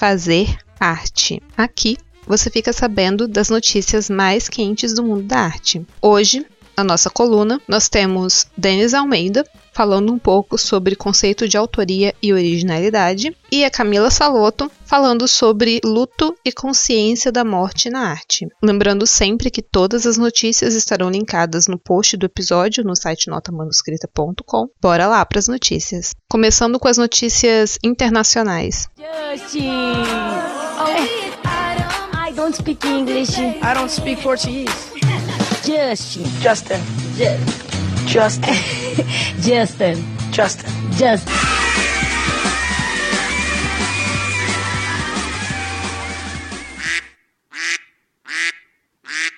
fazer arte. Aqui você fica sabendo das notícias mais quentes do mundo da arte. Hoje, na nossa coluna, nós temos Denis Almeida falando um pouco sobre conceito de autoria e originalidade, e a Camila Saloto falando sobre luto e consciência da morte na arte. Lembrando sempre que todas as notícias estarão linkadas no post do episódio no site notamanuscrita.com. Bora lá para as notícias. Começando com as notícias internacionais. Justin! Oh, I don't speak English. I don't speak Portuguese. Justin. Justin. Ju- Justin. Justin. Justin. Justin.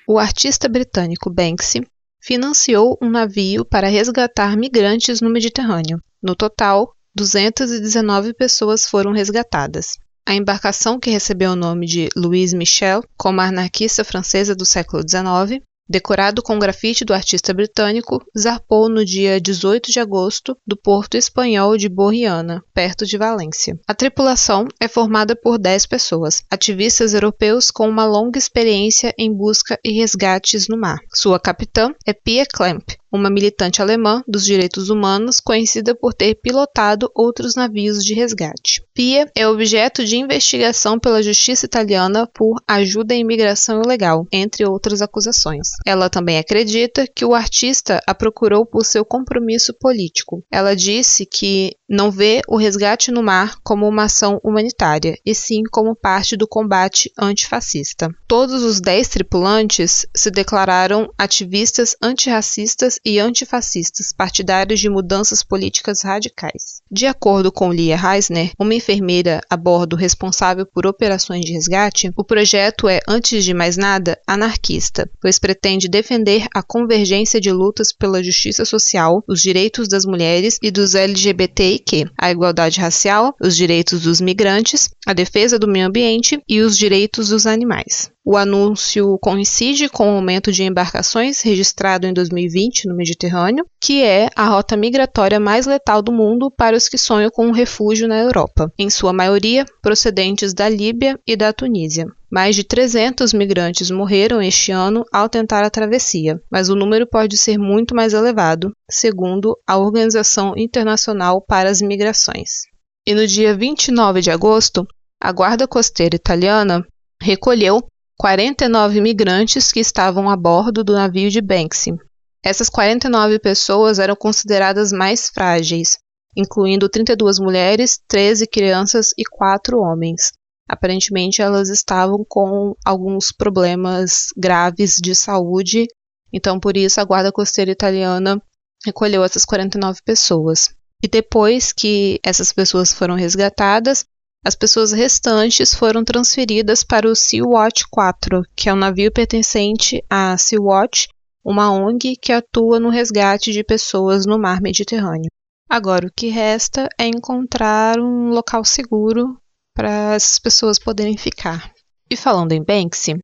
O artista britânico Banksy financiou um navio para resgatar migrantes no Mediterrâneo. No total, 219 pessoas foram resgatadas. A embarcação, que recebeu o nome de Louise Michel, como anarquista francesa do século XIX, decorado com grafite do artista britânico, zarpou no dia 18 de agosto do porto espanhol de Borriana, perto de Valência. A tripulação é formada por 10 pessoas, ativistas europeus com uma longa experiência em busca e resgates no mar. Sua capitã é Pia Klemp, uma militante alemã dos direitos humanos conhecida por ter pilotado outros navios de resgate. Pia é objeto de investigação pela justiça italiana por ajuda à imigração ilegal, entre outras acusações. Ela também acredita que o artista a procurou por seu compromisso político. Ela disse que não vê o resgate no mar como uma ação humanitária, e sim como parte do combate antifascista. Todos os dez tripulantes se declararam ativistas antirracistas e antifascistas, partidários de mudanças políticas radicais. De acordo com Lia Reisner, uma enfermeira a bordo responsável por operações de resgate, o projeto é, antes de mais nada, anarquista, pois pretende defender a convergência de lutas pela justiça social, os direitos das mulheres e dos LGBTIQ, a igualdade racial, os direitos dos migrantes, a defesa do meio ambiente e os direitos dos animais. O anúncio coincide com o aumento de embarcações registrado em 2020 no Mediterrâneo, que é a rota migratória mais letal do mundo para os que sonham com um refúgio na Europa, em sua maioria procedentes da Líbia e da Tunísia. Mais de 300 migrantes morreram este ano ao tentar a travessia, mas o número pode ser muito mais elevado, segundo a Organização Internacional para as Migrações. E no dia 29 de agosto, a Guarda Costeira Italiana recolheu 49 migrantes que estavam a bordo do navio de Banksy. Essas 49 pessoas eram consideradas mais frágeis, incluindo 32 mulheres, 13 crianças e 4 homens. Aparentemente, elas estavam com alguns problemas graves de saúde, então por isso a Guarda Costeira Italiana recolheu essas 49 pessoas. E depois que essas pessoas foram resgatadas, as pessoas restantes foram transferidas para o Sea-Watch 4, que é um navio pertencente à Sea-Watch, uma ONG que atua no resgate de pessoas no mar Mediterrâneo. Agora, o que resta é encontrar um local seguro para essas pessoas poderem ficar. E falando em Banksy,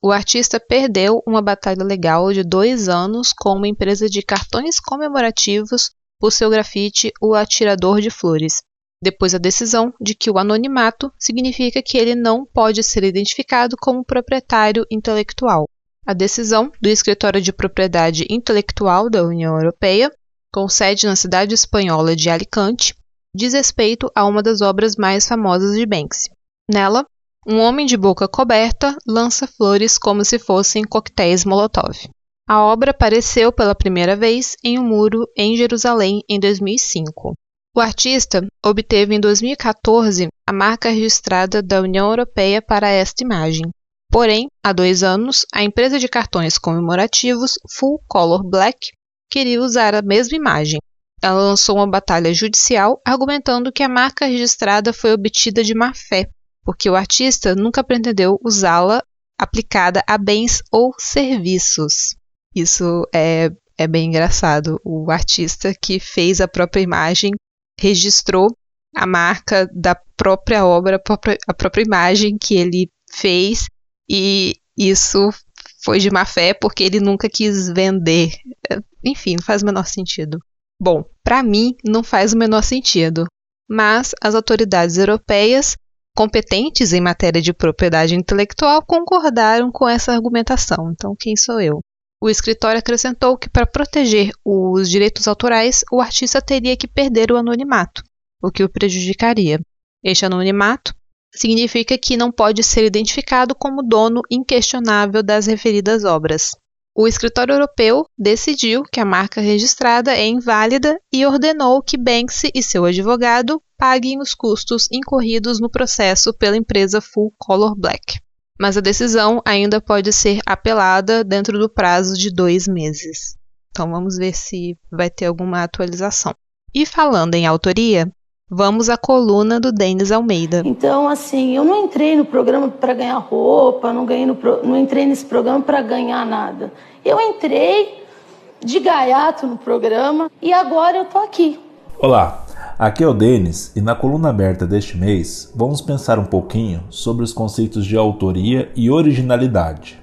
o artista perdeu uma batalha legal de dois anos com uma empresa de cartões comemorativos por seu grafite O Atirador de Flores, depois da decisão de que o anonimato significa que ele não pode ser identificado como proprietário intelectual. A decisão do Escritório de Propriedade Intelectual da União Europeia, com sede na cidade espanhola de Alicante, diz respeito a uma das obras mais famosas de Banksy. Nela, um homem de boca coberta lança flores como se fossem coquetéis Molotov. A obra apareceu pela primeira vez em um muro em Jerusalém em 2005. O artista obteve em 2014 a marca registrada da União Europeia para esta imagem. Porém, há dois anos, a empresa de cartões comemorativos Full Color Black queria usar a mesma imagem. Ela lançou uma batalha judicial argumentando que a marca registrada foi obtida de má fé, porque o artista nunca pretendeu usá-la aplicada a bens ou serviços. Isso é, é bem engraçado. O artista que fez a própria imagem registrou a marca da própria obra, a própria, a própria imagem que ele fez, e isso foi de má fé porque ele nunca quis vender. Enfim, não faz o menor sentido. Bom, para mim não faz o menor sentido, mas as autoridades europeias competentes em matéria de propriedade intelectual concordaram com essa argumentação. Então, quem sou eu? O escritório acrescentou que, para proteger os direitos autorais, o artista teria que perder o anonimato, o que o prejudicaria. Este anonimato significa que não pode ser identificado como dono inquestionável das referidas obras. O escritório europeu decidiu que a marca registrada é inválida e ordenou que Banksy e seu advogado paguem os custos incorridos no processo pela empresa Full Color Black mas a decisão ainda pode ser apelada dentro do prazo de dois meses. Então vamos ver se vai ter alguma atualização. E falando em autoria, vamos à coluna do Denis Almeida. Então, assim, eu não entrei no programa para ganhar roupa, não, ganhei no, não entrei nesse programa para ganhar nada. Eu entrei de gaiato no programa e agora eu tô aqui. Olá, Aqui é o Denis e na coluna aberta deste mês vamos pensar um pouquinho sobre os conceitos de autoria e originalidade.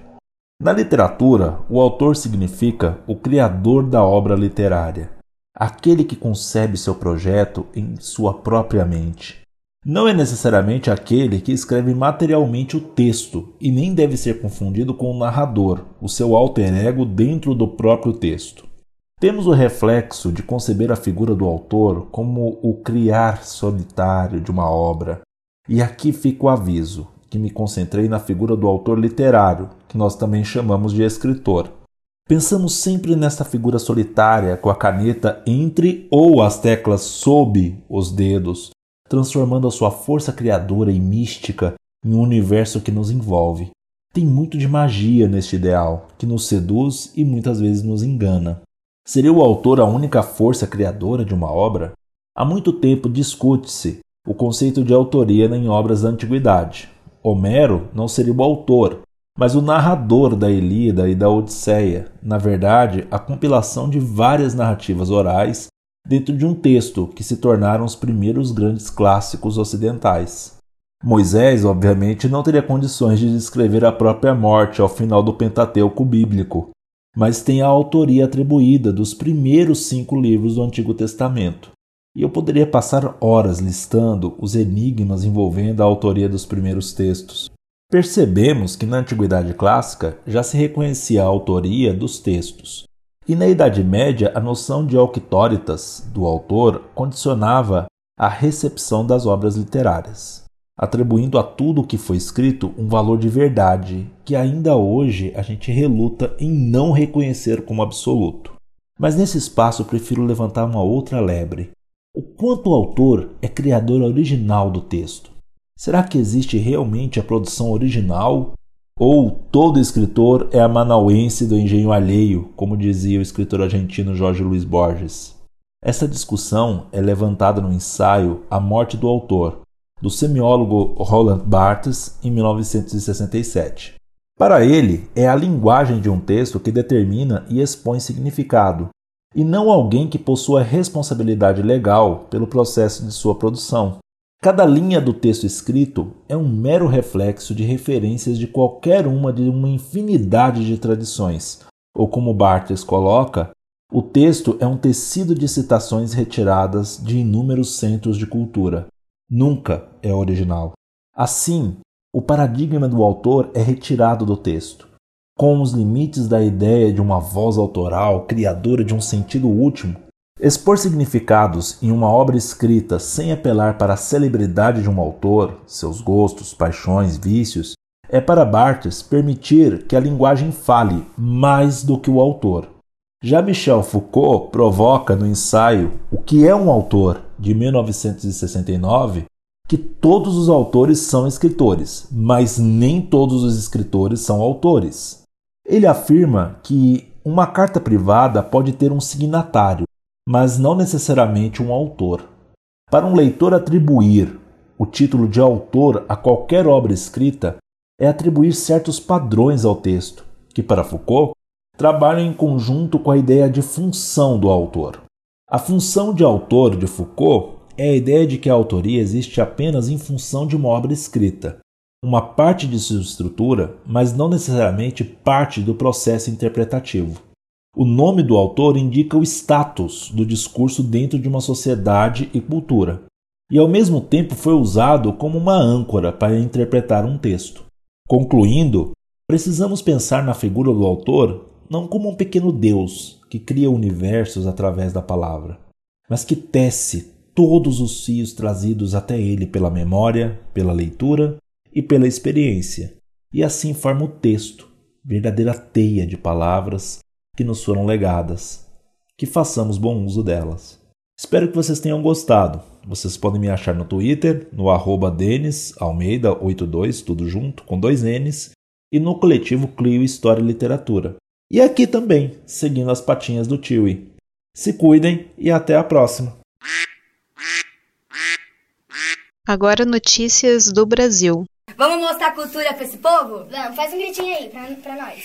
Na literatura, o autor significa o criador da obra literária, aquele que concebe seu projeto em sua própria mente. Não é necessariamente aquele que escreve materialmente o texto e nem deve ser confundido com o narrador, o seu alter ego dentro do próprio texto. Temos o reflexo de conceber a figura do autor como o criar solitário de uma obra. E aqui fica o aviso, que me concentrei na figura do autor literário, que nós também chamamos de escritor. Pensamos sempre nesta figura solitária com a caneta entre ou as teclas sob os dedos, transformando a sua força criadora e mística em um universo que nos envolve. Tem muito de magia neste ideal, que nos seduz e muitas vezes nos engana. Seria o autor a única força criadora de uma obra? Há muito tempo discute-se o conceito de autoria em obras da antiguidade. Homero não seria o autor, mas o narrador da Ilíada e da Odisseia, na verdade, a compilação de várias narrativas orais dentro de um texto que se tornaram os primeiros grandes clássicos ocidentais. Moisés, obviamente, não teria condições de descrever a própria morte ao final do Pentateuco bíblico, mas tem a autoria atribuída dos primeiros cinco livros do Antigo Testamento. E eu poderia passar horas listando os enigmas envolvendo a autoria dos primeiros textos. Percebemos que na Antiguidade Clássica já se reconhecia a autoria dos textos, e na Idade Média a noção de auctoritas, do autor, condicionava a recepção das obras literárias atribuindo a tudo o que foi escrito um valor de verdade que ainda hoje a gente reluta em não reconhecer como absoluto. Mas nesse espaço prefiro levantar uma outra lebre. O quanto o autor é criador original do texto? Será que existe realmente a produção original? Ou todo escritor é amanauense do engenho alheio, como dizia o escritor argentino Jorge Luiz Borges? Essa discussão é levantada no ensaio A Morte do Autor, do semiólogo Roland Barthes em 1967. Para ele, é a linguagem de um texto que determina e expõe significado, e não alguém que possua responsabilidade legal pelo processo de sua produção. Cada linha do texto escrito é um mero reflexo de referências de qualquer uma de uma infinidade de tradições, ou como Barthes coloca, o texto é um tecido de citações retiradas de inúmeros centros de cultura nunca é original. Assim, o paradigma do autor é retirado do texto. Com os limites da ideia de uma voz autoral, criadora de um sentido último, Expor significados em uma obra escrita sem apelar para a celebridade de um autor, seus gostos, paixões, vícios, é para Barthes permitir que a linguagem fale mais do que o autor. Já Michel Foucault provoca no ensaio O que é um autor, de 1969, que todos os autores são escritores, mas nem todos os escritores são autores. Ele afirma que uma carta privada pode ter um signatário, mas não necessariamente um autor. Para um leitor atribuir o título de autor a qualquer obra escrita é atribuir certos padrões ao texto, que para Foucault trabalham em conjunto com a ideia de função do autor. A função de autor de Foucault é a ideia de que a autoria existe apenas em função de uma obra escrita, uma parte de sua estrutura, mas não necessariamente parte do processo interpretativo. O nome do autor indica o status do discurso dentro de uma sociedade e cultura, e ao mesmo tempo foi usado como uma âncora para interpretar um texto. Concluindo, precisamos pensar na figura do autor não como um pequeno Deus que cria universos através da palavra, mas que tece todos os fios trazidos até ele pela memória, pela leitura e pela experiência, e assim forma o texto, verdadeira teia de palavras que nos foram legadas. Que façamos bom uso delas. Espero que vocês tenham gostado. Vocês podem me achar no Twitter, no arroba denisalmeida82, tudo junto, com dois N's, e no coletivo Clio História e Literatura. E aqui também, seguindo as patinhas do Tiwi. Se cuidem e até a próxima. Agora notícias do Brasil. Vamos mostrar cultura pra esse povo? Vamos, faz um gritinho aí pra, pra nós.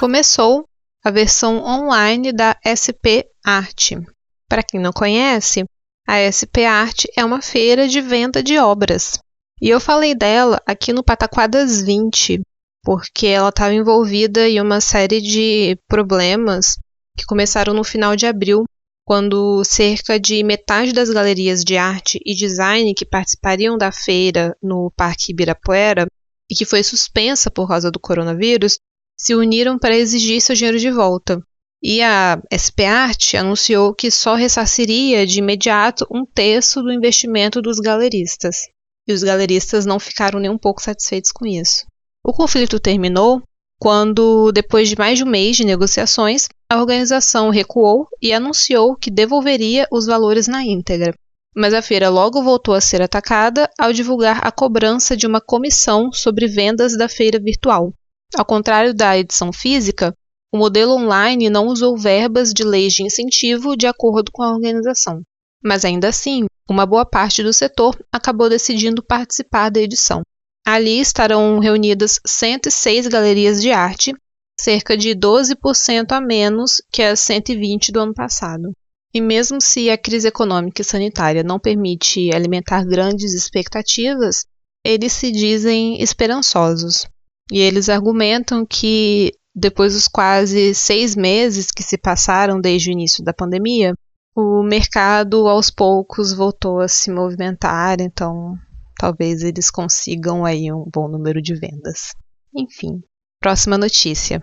Começou a versão online da SP Arte. Para quem não conhece, a SP Arte é uma feira de venda de obras. E eu falei dela aqui no Pataquadas 20, porque ela estava envolvida em uma série de problemas que começaram no final de abril, quando cerca de metade das galerias de arte e design que participariam da feira no Parque Ibirapuera e que foi suspensa por causa do coronavírus, se uniram para exigir seu dinheiro de volta. E a SP Art anunciou que só ressarciria de imediato um terço do investimento dos galeristas. E os galeristas não ficaram nem um pouco satisfeitos com isso. O conflito terminou quando, depois de mais de um mês de negociações, a organização recuou e anunciou que devolveria os valores na íntegra. Mas a feira logo voltou a ser atacada ao divulgar a cobrança de uma comissão sobre vendas da feira virtual. Ao contrário da edição física, o modelo online não usou verbas de leis de incentivo de acordo com a organização. Mas ainda assim, uma boa parte do setor acabou decidindo participar da edição. Ali estarão reunidas 106 galerias de arte, cerca de 12% a menos que as 120 do ano passado. E mesmo se a crise econômica e sanitária não permite alimentar grandes expectativas, eles se dizem esperançosos. E eles argumentam que, depois dos quase seis meses que se passaram desde o início da pandemia, o mercado aos poucos voltou a se movimentar, então talvez eles consigam aí um bom número de vendas. Enfim, próxima notícia.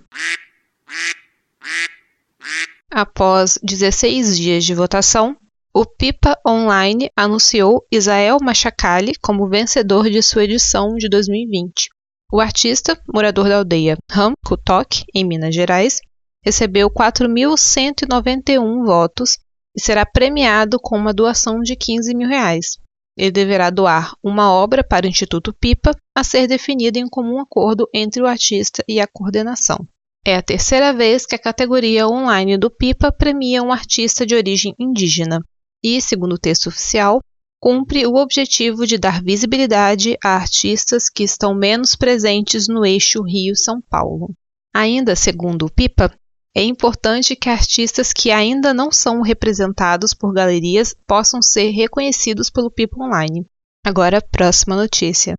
Após 16 dias de votação, o Pipa Online anunciou Isael Machacali como vencedor de sua edição de 2020. O artista, morador da aldeia Ram Kutok, em Minas Gerais, recebeu 4.191 votos e será premiado com uma doação de 15 mil reais. Ele deverá doar uma obra para o Instituto Pipa, a ser definida em comum acordo entre o artista e a coordenação. É a terceira vez que a categoria online do Pipa premia um artista de origem indígena e, segundo o texto oficial, cumpre o objetivo de dar visibilidade a artistas que estão menos presentes no eixo Rio-São Paulo. Ainda segundo o Pipa, é importante que artistas que ainda não são representados por galerias possam ser reconhecidos pelo Pipa Online. Agora, próxima notícia.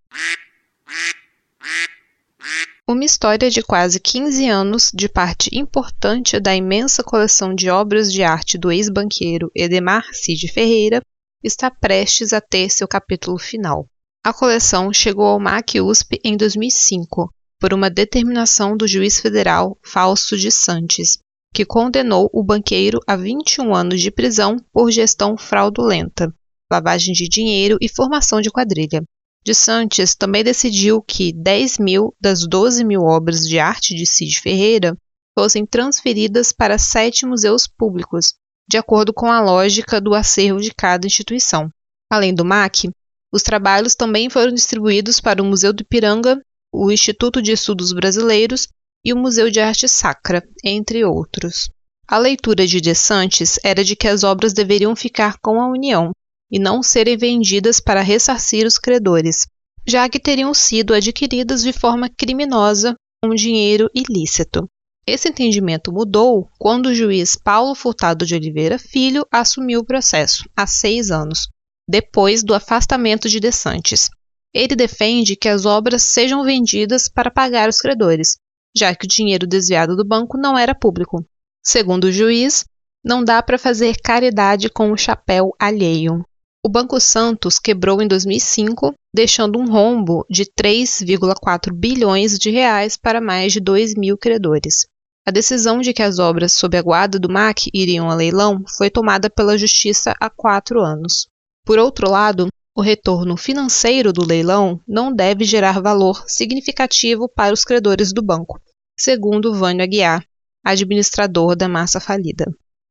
Uma história de quase 15 anos de parte importante da imensa coleção de obras de arte do ex-banqueiro Edemar Cid Ferreira está prestes a ter seu capítulo final. A coleção chegou ao MAC USP em 2005, por uma determinação do juiz federal Fausto de Santos, que condenou o banqueiro a 21 anos de prisão por gestão fraudulenta, lavagem de dinheiro e formação de quadrilha. De Santos também decidiu que 10 mil das 12 mil obras de arte de Cid Ferreira fossem transferidas para sete museus públicos, de acordo com a lógica do acervo de cada instituição. Além do MAC, os trabalhos também foram distribuídos para o Museu do Ipiranga, o Instituto de Estudos Brasileiros e o Museu de Arte Sacra, entre outros. A leitura de De Santis era de que as obras deveriam ficar com a União e não serem vendidas para ressarcir os credores, já que teriam sido adquiridas de forma criminosa com dinheiro ilícito. Esse entendimento mudou quando o juiz Paulo Furtado de Oliveira Filho assumiu o processo, há seis anos, depois do afastamento de De Santis. Ele defende que as obras sejam vendidas para pagar os credores, já que o dinheiro desviado do banco não era público. Segundo o juiz, não dá para fazer caridade com o chapéu alheio. O Banco Santos quebrou em 2005, deixando um rombo de 3,4 bilhões de reais para mais de 2 mil credores. A decisão de que as obras sob a guarda do MAC iriam a leilão foi tomada pela Justiça há quatro anos. Por outro lado, o retorno financeiro do leilão não deve gerar valor significativo para os credores do banco, segundo Vânio Aguiar, administrador da massa falida.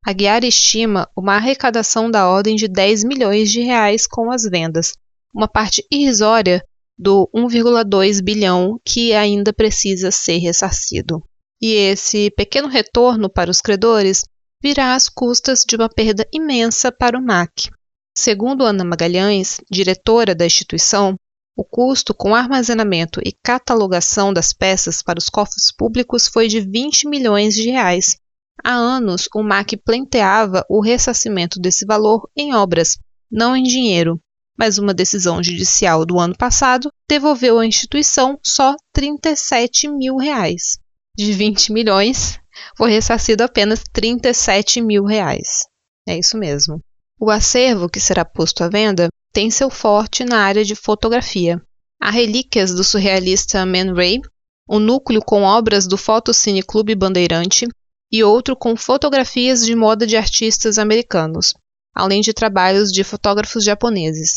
Aguiar estima uma arrecadação da ordem de 10 milhões de reais com as vendas, uma parte irrisória do 1,2 bilhão que ainda precisa ser ressarcido e esse pequeno retorno para os credores virá às custas de uma perda imensa para o MAC. Segundo Ana Magalhães, diretora da instituição, o custo com armazenamento e catalogação das peças para os cofres públicos foi de 20 milhões de reais. Há anos, o MAC pleiteava o ressarcimento desse valor em obras, não em dinheiro, mas uma decisão judicial do ano passado devolveu à instituição só 37 mil reais de 20 milhões, foi ressarcido apenas 37 mil reais. É isso mesmo. O acervo que será posto à venda tem seu forte na área de fotografia. Há relíquias do surrealista Man Ray, um núcleo com obras do Fotocine Clube Bandeirante e outro com fotografias de moda de artistas americanos, além de trabalhos de fotógrafos japoneses.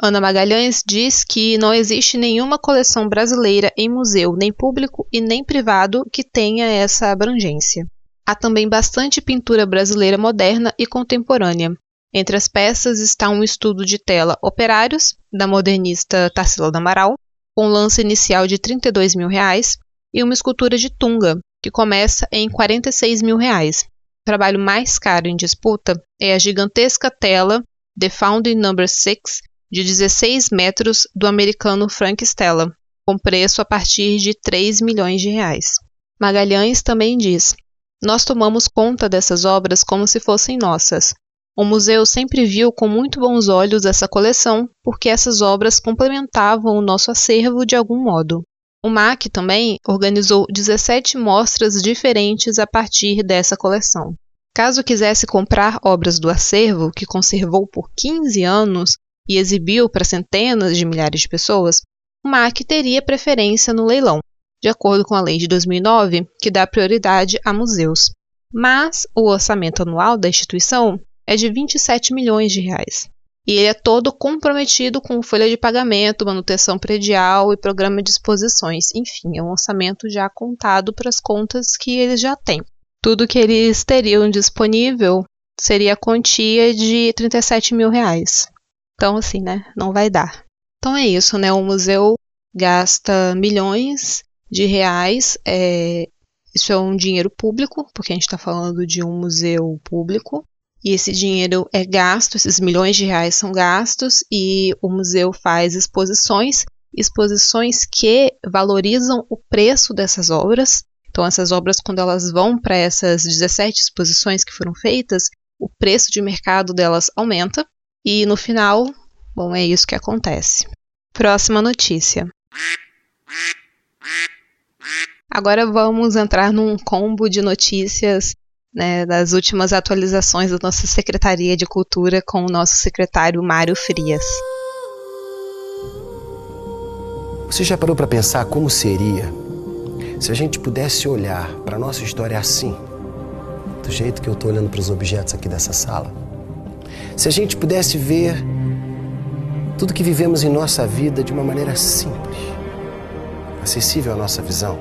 Ana Magalhães diz que não existe nenhuma coleção brasileira em museu, nem público e nem privado, que tenha essa abrangência. Há também bastante pintura brasileira moderna e contemporânea. Entre as peças está um estudo de tela Operários, da modernista Tarsila do Amaral, com lance inicial de 32 mil reais, e uma escultura de Tunga, que começa em 46 mil reais. O trabalho mais caro em disputa é a gigantesca tela The Founding Number 6, de 16 metros do americano Frank Stella, com preço a partir de 3 milhões de reais. Magalhães também diz: Nós tomamos conta dessas obras como se fossem nossas. O museu sempre viu com muito bons olhos essa coleção, porque essas obras complementavam o nosso acervo de algum modo. O MAC também organizou 17 mostras diferentes a partir dessa coleção. Caso quisesse comprar obras do acervo, que conservou por 15 anos, e exibiu para centenas de milhares de pessoas, o MAC teria preferência no leilão, de acordo com a lei de 2009, que dá prioridade a museus. Mas o orçamento anual da instituição é de 27 milhões de reais. E ele é todo comprometido com folha de pagamento, manutenção predial e programa de exposições. Enfim, é um orçamento já contado para as contas que eles já têm. Tudo que eles teriam disponível seria a quantia de 37 mil reais. Então, assim, né? Não vai dar. Então é isso, né? O museu gasta milhões de reais. É, isso é um dinheiro público, porque a gente está falando de um museu público. E esse dinheiro é gasto, esses milhões de reais são gastos, e o museu faz exposições, exposições que valorizam o preço dessas obras. Então, essas obras, quando elas vão para essas 17 exposições que foram feitas, o preço de mercado delas aumenta. E no final, bom, é isso que acontece. Próxima notícia. Agora vamos entrar num combo de notícias né, das últimas atualizações da nossa Secretaria de Cultura com o nosso secretário Mário Frias. Você já parou para pensar como seria Se a gente pudesse olhar para a nossa história assim, do jeito que eu estou olhando para os objetos aqui dessa sala, se a gente pudesse ver tudo que vivemos em nossa vida de uma maneira simples, acessível à nossa visão,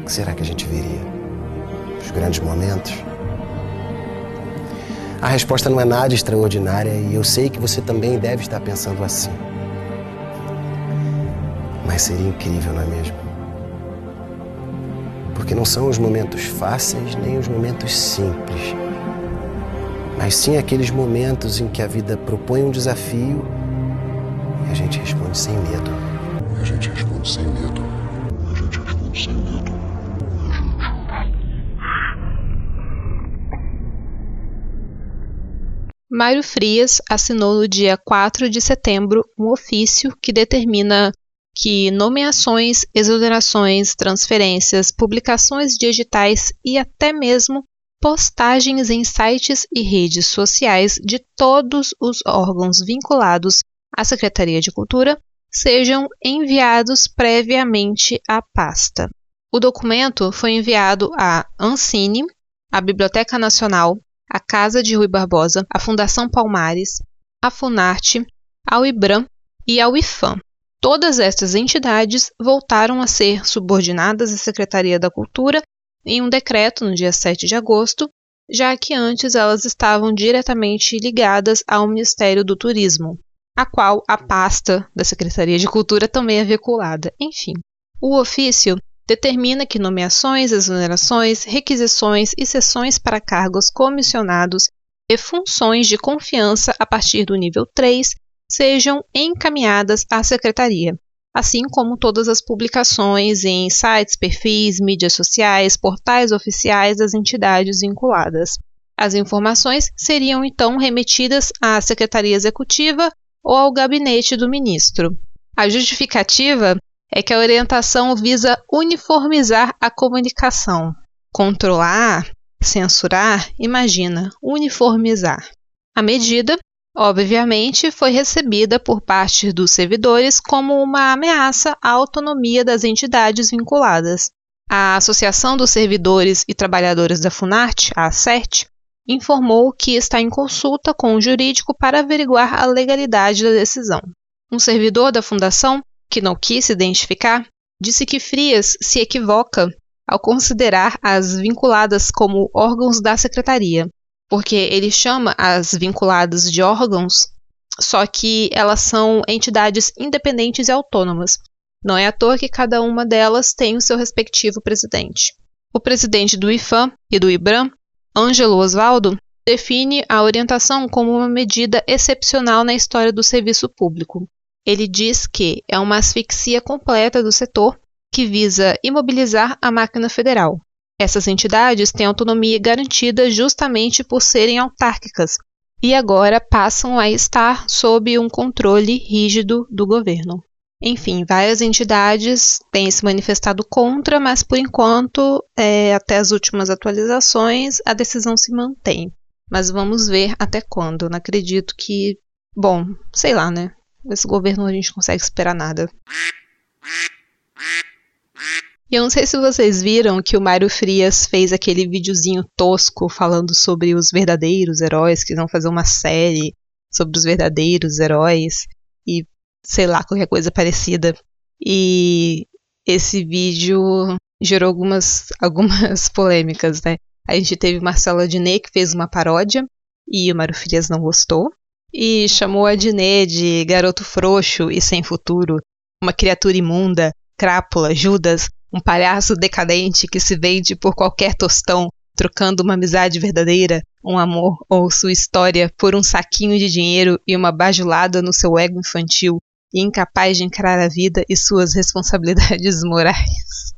o que será que a gente veria? Os grandes momentos? A resposta não é nada extraordinária e eu sei que você também deve estar pensando assim. Mas seria incrível, não é mesmo? Porque não são os momentos fáceis nem os momentos simples, mas sim aqueles momentos em que a vida propõe um desafio e a gente responde sem medo. A gente responde sem medo. A gente responde sem medo. Mário Frias assinou no dia 4 de setembro um ofício que determina que nomeações, exonerações, transferências, publicações digitais e até mesmo postagens em sites e redes sociais de todos os órgãos vinculados à Secretaria de Cultura sejam enviados previamente à pasta. O documento foi enviado à Ancine, à Biblioteca Nacional, à Casa de Rui Barbosa, à Fundação Palmares, à Funarte, ao IBRAM e ao IFAM. Todas estas entidades voltaram a ser subordinadas à Secretaria da Cultura em um decreto no dia 7 de agosto, já que antes elas estavam diretamente ligadas ao Ministério do Turismo, a qual a pasta da Secretaria de Cultura também é vinculada. Enfim, o ofício determina que nomeações, exonerações, requisições e sessões para cargos comissionados e funções de confiança a partir do nível 3 sejam encaminhadas à Secretaria, assim como todas as publicações em sites, perfis, mídias sociais, portais oficiais das entidades vinculadas. As informações seriam então remetidas à Secretaria Executiva ou ao gabinete do ministro. A justificativa é que a orientação visa uniformizar a comunicação. Controlar, censurar, imagina, uniformizar. A medida, obviamente, foi recebida por parte dos servidores como uma ameaça à autonomia das entidades vinculadas. A Associação dos Servidores e Trabalhadores da Funarte, a ACERT, informou que está em consulta com o jurídico para averiguar a legalidade da decisão. Um servidor da fundação que não quis se identificar, disse que Frias se equivoca ao considerar as vinculadas como órgãos da secretaria, porque ele chama as vinculadas de órgãos, só que elas são entidades independentes e autônomas. Não é à toa que cada uma delas tem o seu respectivo presidente. O presidente do IFAM e do IBRAM, Ângelo Osvaldo, define a orientação como uma medida excepcional na história do serviço público, ele diz que é uma asfixia completa do setor que visa imobilizar a máquina federal. Essas entidades têm autonomia garantida justamente por serem autárquicas e agora passam a estar sob um controle rígido do governo. Enfim, várias entidades têm se manifestado contra, mas por enquanto, é, até as últimas atualizações, a decisão se mantém. Mas vamos ver até quando. Não acredito que. Bom, sei lá, né? Esse governo a gente consegue esperar nada. E eu não sei se vocês viram que o Mário Frias fez aquele videozinho tosco falando sobre os verdadeiros heróis, que vão fazer uma série sobre os verdadeiros heróis e sei lá, qualquer coisa parecida. E esse vídeo gerou algumas, algumas polêmicas, né? A gente teve Marcela Diné que fez uma paródia e o Mário Frias não gostou e chamou a Diné de garoto frouxo e sem futuro, uma criatura imunda, crápula, Judas, um palhaço decadente que se vende por qualquer tostão, trocando uma amizade verdadeira, um amor ou sua história por um saquinho de dinheiro e uma bajulada no seu ego infantil e incapaz de encarar a vida e suas responsabilidades morais.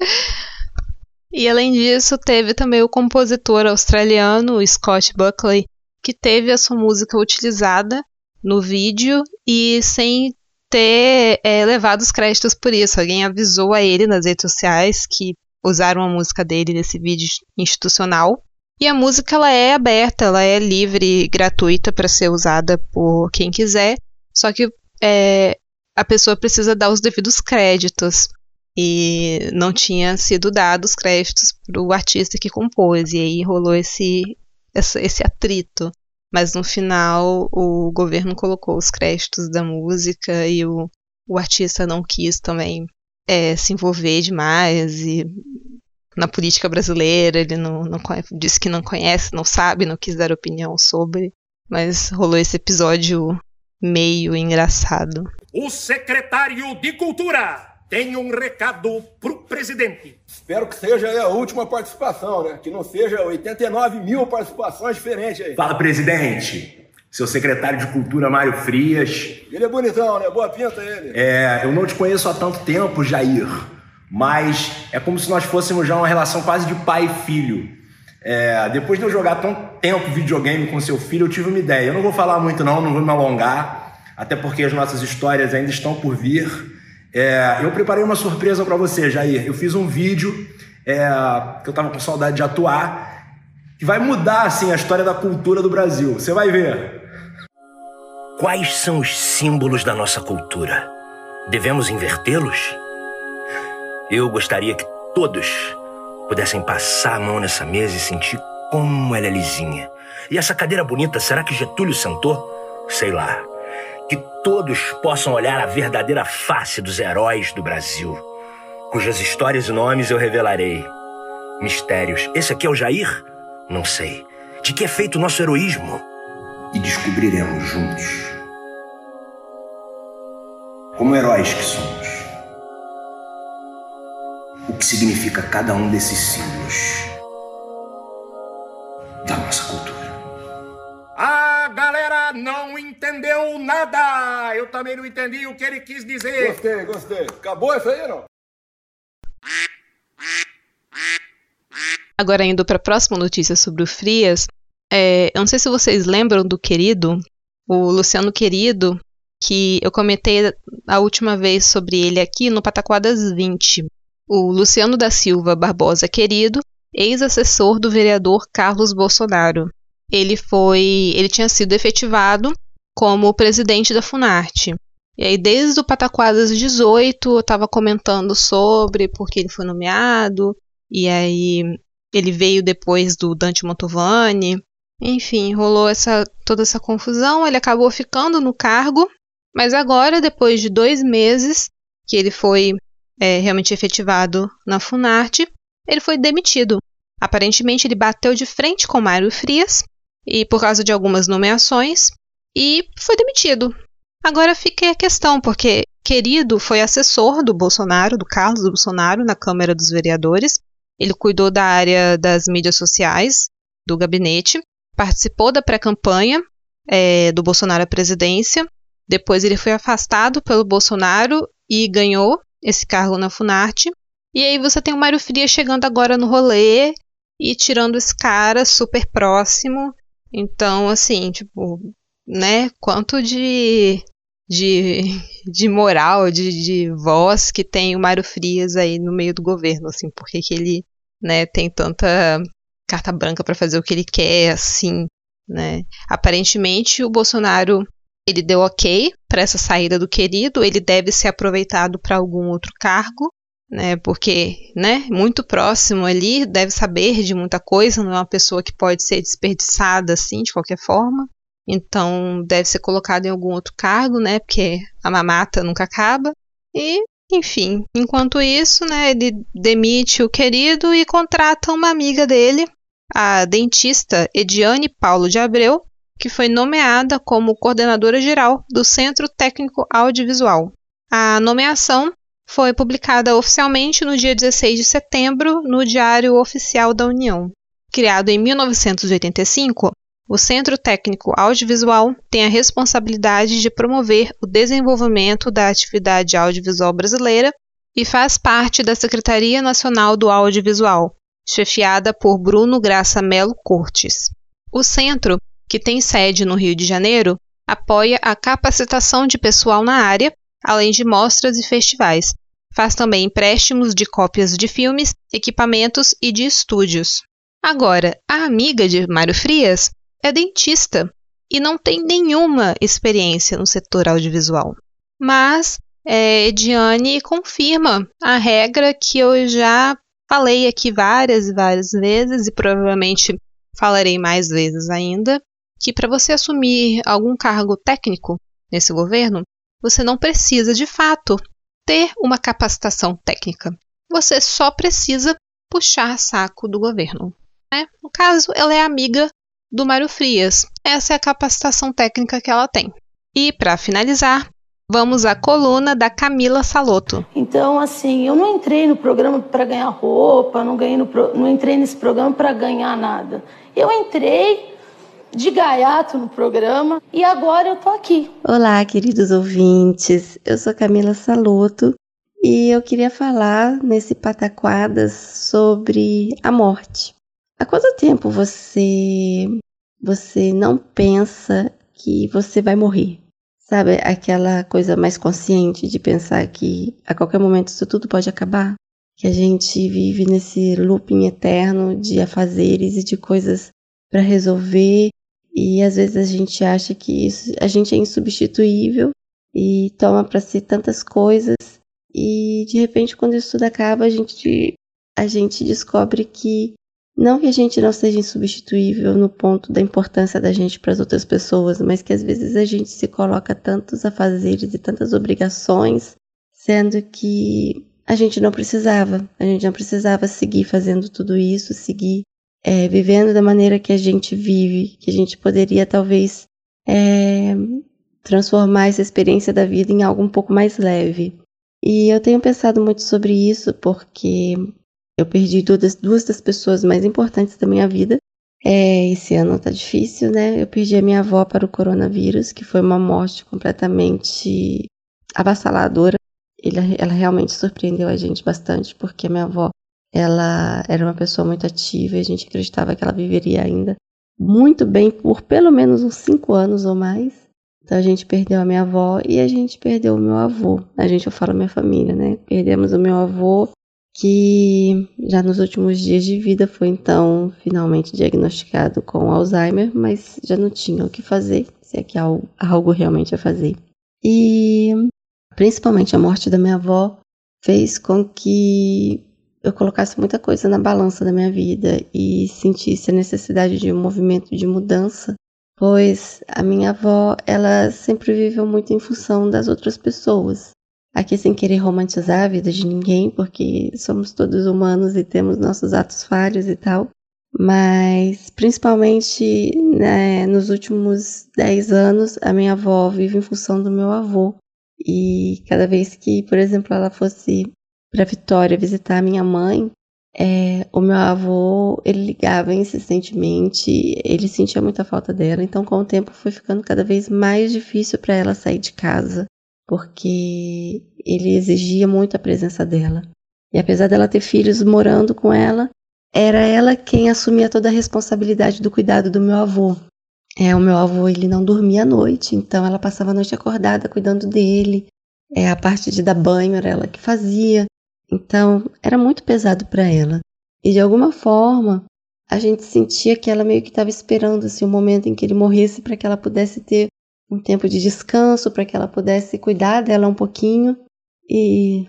e além disso, teve também o compositor australiano Scott Buckley, que teve a sua música utilizada no vídeo e sem ter é, levado os créditos por isso. Alguém avisou a ele nas redes sociais que usaram a música dele nesse vídeo institucional. E a música ela é aberta, ela é livre, gratuita para ser usada por quem quiser. Só que é, a pessoa precisa dar os devidos créditos. e não tinha sido dados créditos para o artista que compôs, e aí rolou esse, esse, esse atrito. Mas no final o governo colocou os créditos da música e o, o artista não quis também é, se envolver demais e na política brasileira ele não, não disse que não conhece, não sabe, não quis dar opinião sobre. Mas rolou esse episódio meio engraçado. O secretário de Cultura tem um recado pro presidente. Espero que seja a última participação, né? Que não seja 89 mil participações diferentes aí. Fala, presidente. Seu secretário de Cultura, Mário Frias. Ele é bonitão, né? Boa pinta ele. É, eu não te conheço há tanto tempo, Jair, mas é como se nós fôssemos já uma relação quase de pai e filho. É, depois de eu jogar tanto tempo videogame com seu filho, eu tive uma ideia. Eu não vou falar muito, não, não vou me alongar, até porque as nossas histórias ainda estão por vir. É, eu preparei uma surpresa para você, Jair. Eu fiz um vídeo é, que eu tava com saudade de atuar, que vai mudar assim a história da cultura do Brasil. Você vai ver. Quais são os símbolos da nossa cultura? Devemos invertê-los? Eu gostaria que todos pudessem passar a mão nessa mesa e sentir como ela é lisinha. E essa cadeira bonita, será que Getúlio sentou? Sei lá todos possam olhar a verdadeira face dos heróis do Brasil, cujas histórias e nomes eu revelarei. Mistérios. Esse aqui é o Jair? Não sei. De que é feito o nosso heroísmo? E descobriremos juntos. Como heróis que somos. O que significa cada um desses símbolos da nossa cultura. Não entendeu nada. Eu também não entendi o que ele quis dizer. Gostei, gostei. Acabou isso aí, não? Agora indo para a próxima notícia sobre o Frias, é, eu não sei se vocês lembram do querido, o Luciano Querido, que eu comentei a última vez sobre ele aqui no Pataquadas 20. O Luciano da Silva Barbosa Querido, ex-assessor do vereador Carlos Bolsonaro ele foi, ele tinha sido efetivado como presidente da Funarte. E aí, desde o Pataquadas 18, eu estava comentando sobre porque ele foi nomeado, e aí ele veio depois do Dante Mantovani. Enfim, rolou essa, toda essa confusão, ele acabou ficando no cargo, mas agora, depois de dois meses que ele foi é, realmente efetivado na Funarte, ele foi demitido. Aparentemente, ele bateu de frente com Mário Frias e por causa de algumas nomeações e foi demitido. Agora fica a questão, porque Querido foi assessor do Bolsonaro, do Carlos Bolsonaro, na Câmara dos Vereadores. Ele cuidou da área das mídias sociais, do gabinete, participou da pré-campanha é, do Bolsonaro à presidência. Depois ele foi afastado pelo Bolsonaro e ganhou esse cargo na Funarte. E aí você tem o Mário Frias chegando agora no rolê e tirando esse cara super próximo então, assim, tipo, né, quanto de, de, de moral, de, de voz que tem o Mário Frias aí no meio do governo, assim, porque que ele, né, tem tanta carta branca para fazer o que ele quer, assim, né? Aparentemente o Bolsonaro ele deu ok para essa saída do querido, ele deve ser aproveitado para algum outro cargo, né? Porque, né, muito próximo ali, deve saber de muita coisa, não é uma pessoa que pode ser desperdiçada assim de qualquer forma. Então, deve ser colocado em algum outro cargo, né? Porque a mamata nunca acaba. E, enfim, enquanto isso, né, ele demite o querido e contrata uma amiga dele, a dentista Ediane Paulo de Abreu, que foi nomeada como coordenadora geral do Centro Técnico Audiovisual. A nomeação foi publicada oficialmente no dia 16 de setembro no Diário Oficial da União. Criado em 1985, o Centro Técnico Audiovisual tem a responsabilidade de promover o desenvolvimento da atividade audiovisual brasileira e faz parte da Secretaria Nacional do Audiovisual, chefiada por Bruno Graça Melo Cortes. O centro, que tem sede no Rio de Janeiro, apoia a capacitação de pessoal na área, além de mostras e festivais, Faz também empréstimos de cópias de filmes, equipamentos e de estúdios. Agora, a amiga de Mário Frias é dentista e não tem nenhuma experiência no setor audiovisual. Mas é, Ediane confirma a regra que eu já falei aqui várias e várias vezes e provavelmente falarei mais vezes ainda, que para você assumir algum cargo técnico nesse governo, você não precisa de fato ter uma capacitação técnica. Você só precisa puxar saco do governo. Né? No caso, ela é amiga do Mário Frias. Essa é a capacitação técnica que ela tem. E para finalizar, vamos à coluna da Camila Saloto. Então, assim, eu não entrei no programa para ganhar roupa, não, ganhei no não entrei nesse programa para ganhar nada. Eu entrei de gaiato no programa e agora eu tô aqui. Olá, queridos ouvintes. Eu sou Camila Saloto e eu queria falar nesse Pataquadas sobre a morte. Há quanto tempo você você não pensa que você vai morrer? Sabe, aquela coisa mais consciente de pensar que a qualquer momento isso tudo pode acabar? Que a gente vive nesse looping eterno de afazeres e de coisas para resolver e às vezes a gente acha que isso, a gente é insubstituível e toma para si tantas coisas. E de repente quando isso tudo acaba a gente a gente descobre que não que a gente não seja insubstituível no ponto da importância da gente para as outras pessoas, mas que às vezes a gente se coloca tantos afazeres e tantas obrigações, sendo que a gente não precisava, a gente não precisava seguir fazendo tudo isso, seguir é, vivendo da maneira que a gente vive, que a gente poderia talvez é, transformar essa experiência da vida em algo um pouco mais leve. E eu tenho pensado muito sobre isso porque eu perdi duas, duas das pessoas mais importantes da minha vida. É, esse ano tá difícil, né? Eu perdi a minha avó para o coronavírus, que foi uma morte completamente avassaladora. Ele, ela realmente surpreendeu a gente bastante, porque a minha avó ela era uma pessoa muito ativa e a gente acreditava que ela viveria ainda muito bem por pelo menos uns cinco anos ou mais. Então a gente perdeu a minha avó e a gente perdeu o meu avô. A gente, eu falo minha família, né? Perdemos o meu avô, que já nos últimos dias de vida foi então finalmente diagnosticado com Alzheimer, mas já não tinha o que fazer, se é que há algo realmente a fazer. E principalmente a morte da minha avó fez com que eu colocasse muita coisa na balança da minha vida e sentisse a necessidade de um movimento de mudança, pois a minha avó, ela sempre viveu muito em função das outras pessoas. Aqui sem querer romantizar a vida de ninguém, porque somos todos humanos e temos nossos atos falhos e tal, mas principalmente né, nos últimos 10 anos, a minha avó vive em função do meu avô. E cada vez que, por exemplo, ela fosse para Vitória visitar minha mãe, é, o meu avô, ele ligava insistentemente, ele sentia muita falta dela, então com o tempo foi ficando cada vez mais difícil para ela sair de casa, porque ele exigia muito a presença dela. E apesar dela ter filhos morando com ela, era ela quem assumia toda a responsabilidade do cuidado do meu avô. É, o meu avô ele não dormia à noite, então ela passava a noite acordada cuidando dele. É, a parte de dar banho era ela que fazia. Então, era muito pesado para ela. E de alguma forma, a gente sentia que ela meio que estava esperando assim, o momento em que ele morresse para que ela pudesse ter um tempo de descanso, para que ela pudesse cuidar dela um pouquinho. E,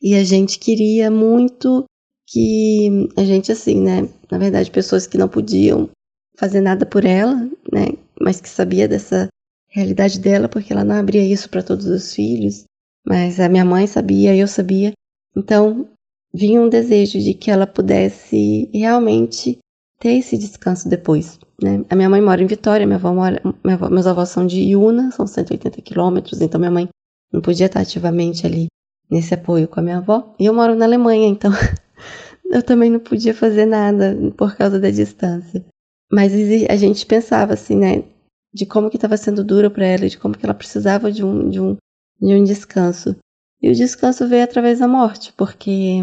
e a gente queria muito que a gente, assim, né? Na verdade, pessoas que não podiam fazer nada por ela, né? Mas que sabia dessa realidade dela, porque ela não abria isso para todos os filhos. Mas a minha mãe sabia, eu sabia. Então, vinha um desejo de que ela pudesse realmente ter esse descanso depois. Né? A minha mãe mora em Vitória, minha avó mora, minha avó, meus avós são de Iuna, são 180 quilômetros, então minha mãe não podia estar ativamente ali nesse apoio com a minha avó. E eu moro na Alemanha, então eu também não podia fazer nada por causa da distância. Mas a gente pensava assim, né, de como que estava sendo duro para ela, de como que ela precisava de um, de um, de um descanso. E o descanso veio através da morte, porque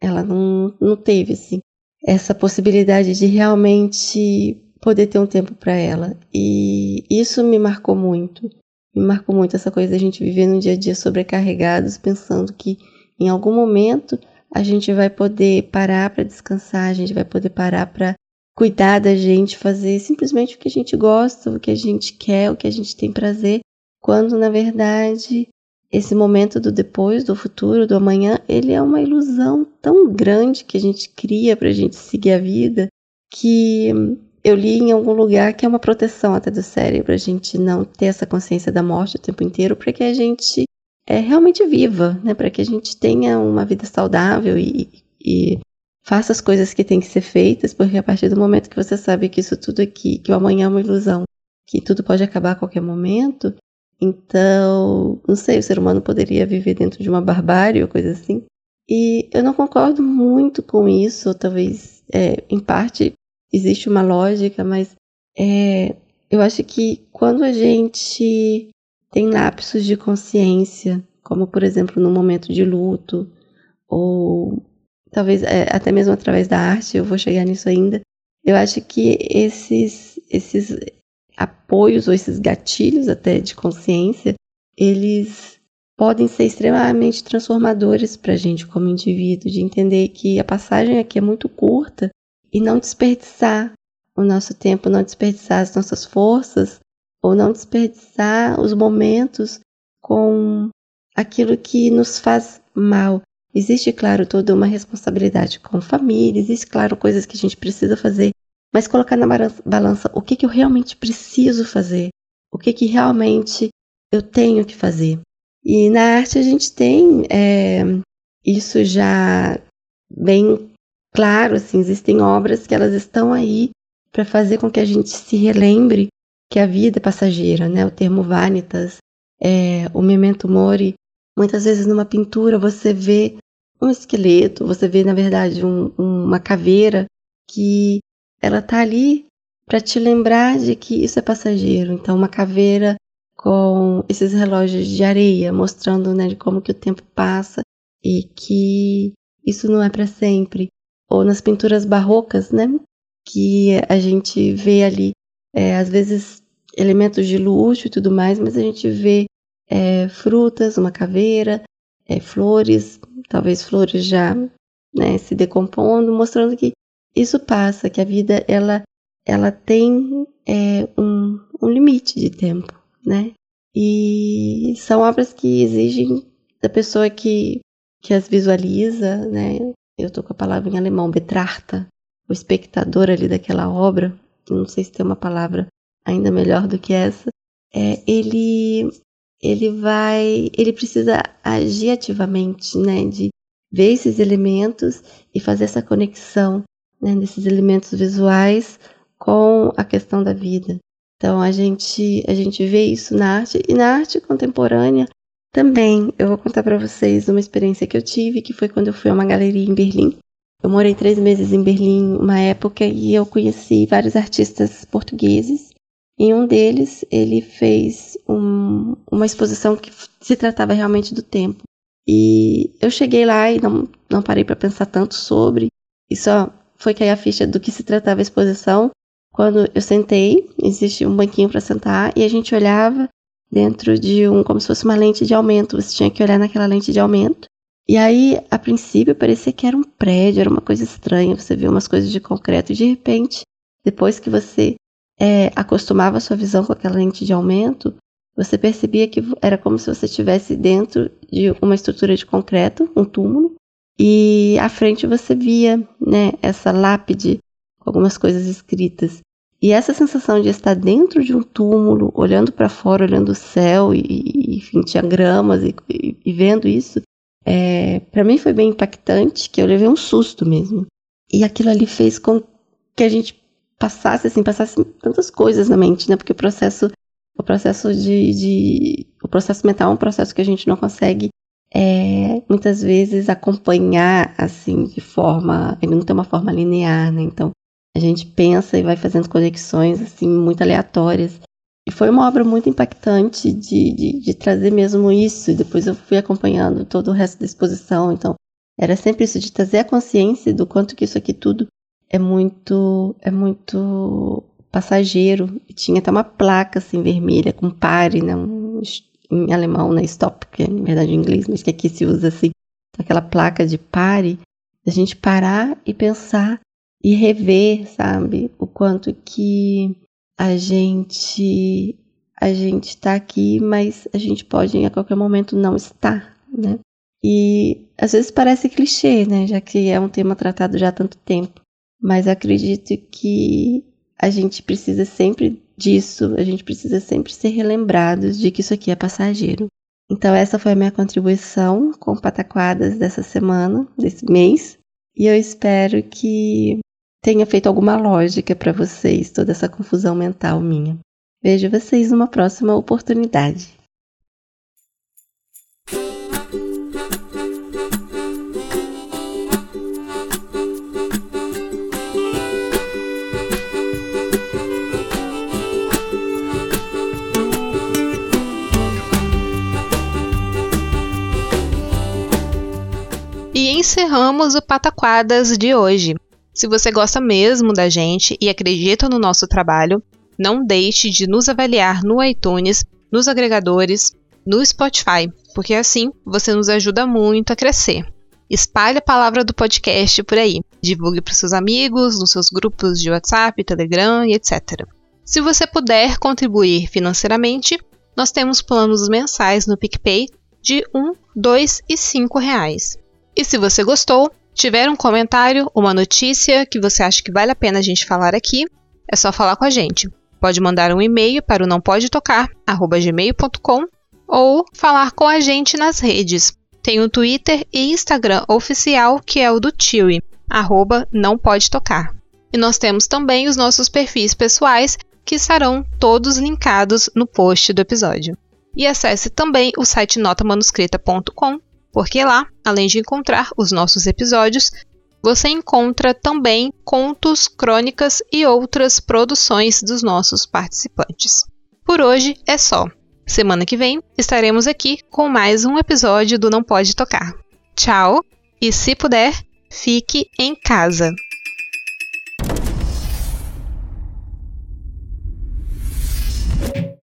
ela não, não teve assim, essa possibilidade de realmente poder ter um tempo para ela. E isso me marcou muito. Me marcou muito essa coisa da gente viver no dia a dia sobrecarregados, pensando que em algum momento a gente vai poder parar para descansar, a gente vai poder parar para cuidar da gente, fazer simplesmente o que a gente gosta, o que a gente quer, o que a gente tem prazer, quando na verdade esse momento do depois, do futuro, do amanhã, ele é uma ilusão tão grande que a gente cria para a gente seguir a vida que eu li em algum lugar que é uma proteção até do cérebro, a gente não ter essa consciência da morte o tempo inteiro, para que a gente é realmente viva, né? Para que a gente tenha uma vida saudável e, e faça as coisas que têm que ser feitas, porque a partir do momento que você sabe que isso tudo aqui, que o amanhã é uma ilusão, que tudo pode acabar a qualquer momento, então, não sei, o ser humano poderia viver dentro de uma barbárie ou coisa assim. E eu não concordo muito com isso, talvez, é, em parte, existe uma lógica, mas é, eu acho que quando a gente tem lapsos de consciência, como por exemplo no momento de luto, ou talvez é, até mesmo através da arte, eu vou chegar nisso ainda. Eu acho que esses, esses apoios ou esses gatilhos até de consciência, eles podem ser extremamente transformadores para a gente como indivíduo, de entender que a passagem aqui é muito curta e não desperdiçar o nosso tempo, não desperdiçar as nossas forças ou não desperdiçar os momentos com aquilo que nos faz mal. Existe, claro, toda uma responsabilidade com família, existe, claro, coisas que a gente precisa fazer, mas colocar na balança o que, que eu realmente preciso fazer, o que, que realmente eu tenho que fazer. E na arte a gente tem é, isso já bem claro, assim, existem obras que elas estão aí para fazer com que a gente se relembre que a vida é passageira, né? O termo vanitas, é, o memento mori. Muitas vezes numa pintura você vê um esqueleto, você vê na verdade um, uma caveira que ela tá ali para te lembrar de que isso é passageiro. Então uma caveira com esses relógios de areia mostrando né, como que o tempo passa e que isso não é para sempre. Ou nas pinturas barrocas, né? Que a gente vê ali, é, às vezes, elementos de luxo e tudo mais, mas a gente vê é, frutas, uma caveira, é, flores, talvez flores já né, se decompondo, mostrando que isso passa, que a vida ela, ela tem é, um, um limite de tempo, né? E são obras que exigem da pessoa que, que as visualiza, né? Eu tô com a palavra em alemão, betrachta, o espectador ali daquela obra, não sei se tem uma palavra ainda melhor do que essa, é, ele ele vai, ele precisa agir ativamente, né, de ver esses elementos e fazer essa conexão né, desses elementos visuais com a questão da vida. Então a gente a gente vê isso na arte e na arte contemporânea também. Eu vou contar para vocês uma experiência que eu tive, que foi quando eu fui a uma galeria em Berlim. Eu morei três meses em Berlim, uma época, e eu conheci vários artistas portugueses. Em um deles, ele fez um, uma exposição que se tratava realmente do tempo. E eu cheguei lá e não, não parei para pensar tanto sobre, e só foi cair a ficha do que se tratava a exposição. Quando eu sentei, existia um banquinho para sentar e a gente olhava dentro de um, como se fosse uma lente de aumento. Você tinha que olhar naquela lente de aumento. E aí, a princípio, parecia que era um prédio, era uma coisa estranha. Você via umas coisas de concreto e de repente, depois que você é, acostumava a sua visão com aquela lente de aumento, você percebia que era como se você estivesse dentro de uma estrutura de concreto, um túmulo, e à frente você via, né, essa lápide com algumas coisas escritas. E essa sensação de estar dentro de um túmulo, olhando para fora, olhando o céu e, enfim, tinha gramas e, e, e vendo isso, é, para mim foi bem impactante, que eu levei um susto mesmo. E aquilo ali fez com que a gente passasse assim, passasse tantas coisas na mente, né? Porque o processo, o processo de, de o processo mental é um processo que a gente não consegue é, muitas vezes acompanhar assim de forma, ele não tem uma forma linear, né? Então a gente pensa e vai fazendo conexões assim muito aleatórias. E foi uma obra muito impactante de, de, de trazer mesmo isso. Depois eu fui acompanhando todo o resto da exposição. Então era sempre isso de trazer a consciência do quanto que isso aqui tudo é muito é muito passageiro. Tinha até uma placa assim vermelha com pare, né? Um, em alemão, né? Stop, que é na verdade em inglês, mas que aqui se usa assim, aquela placa de pare, a gente parar e pensar e rever, sabe, o quanto que a gente a gente está aqui, mas a gente pode a qualquer momento não estar, né? E às vezes parece clichê, né? Já que é um tema tratado já há tanto tempo. Mas acredito que a gente precisa sempre disso, a gente precisa sempre ser relembrados de que isso aqui é passageiro. Então essa foi a minha contribuição com pataquadas dessa semana, desse mês, e eu espero que tenha feito alguma lógica para vocês toda essa confusão mental minha. Vejo vocês numa próxima oportunidade. Encerramos o Pataquadas de hoje. Se você gosta mesmo da gente e acredita no nosso trabalho, não deixe de nos avaliar no iTunes, nos agregadores, no Spotify, porque assim você nos ajuda muito a crescer. Espalhe a palavra do podcast por aí. Divulgue para seus amigos, nos seus grupos de WhatsApp, Telegram e etc. Se você puder contribuir financeiramente, nós temos planos mensais no PicPay de 1, 2 e 5 reais. E se você gostou, tiver um comentário, uma notícia que você acha que vale a pena a gente falar aqui, é só falar com a gente. Pode mandar um e-mail para o não pode tocar ou falar com a gente nas redes. Tem o Twitter e Instagram oficial que é o do Tiwi, arroba não pode tocar. E nós temos também os nossos perfis pessoais que estarão todos linkados no post do episódio. E acesse também o site notamanuscrita.com porque lá, além de encontrar os nossos episódios, você encontra também contos, crônicas e outras produções dos nossos participantes. Por hoje é só. Semana que vem estaremos aqui com mais um episódio do Não Pode Tocar. Tchau e, se puder, fique em casa.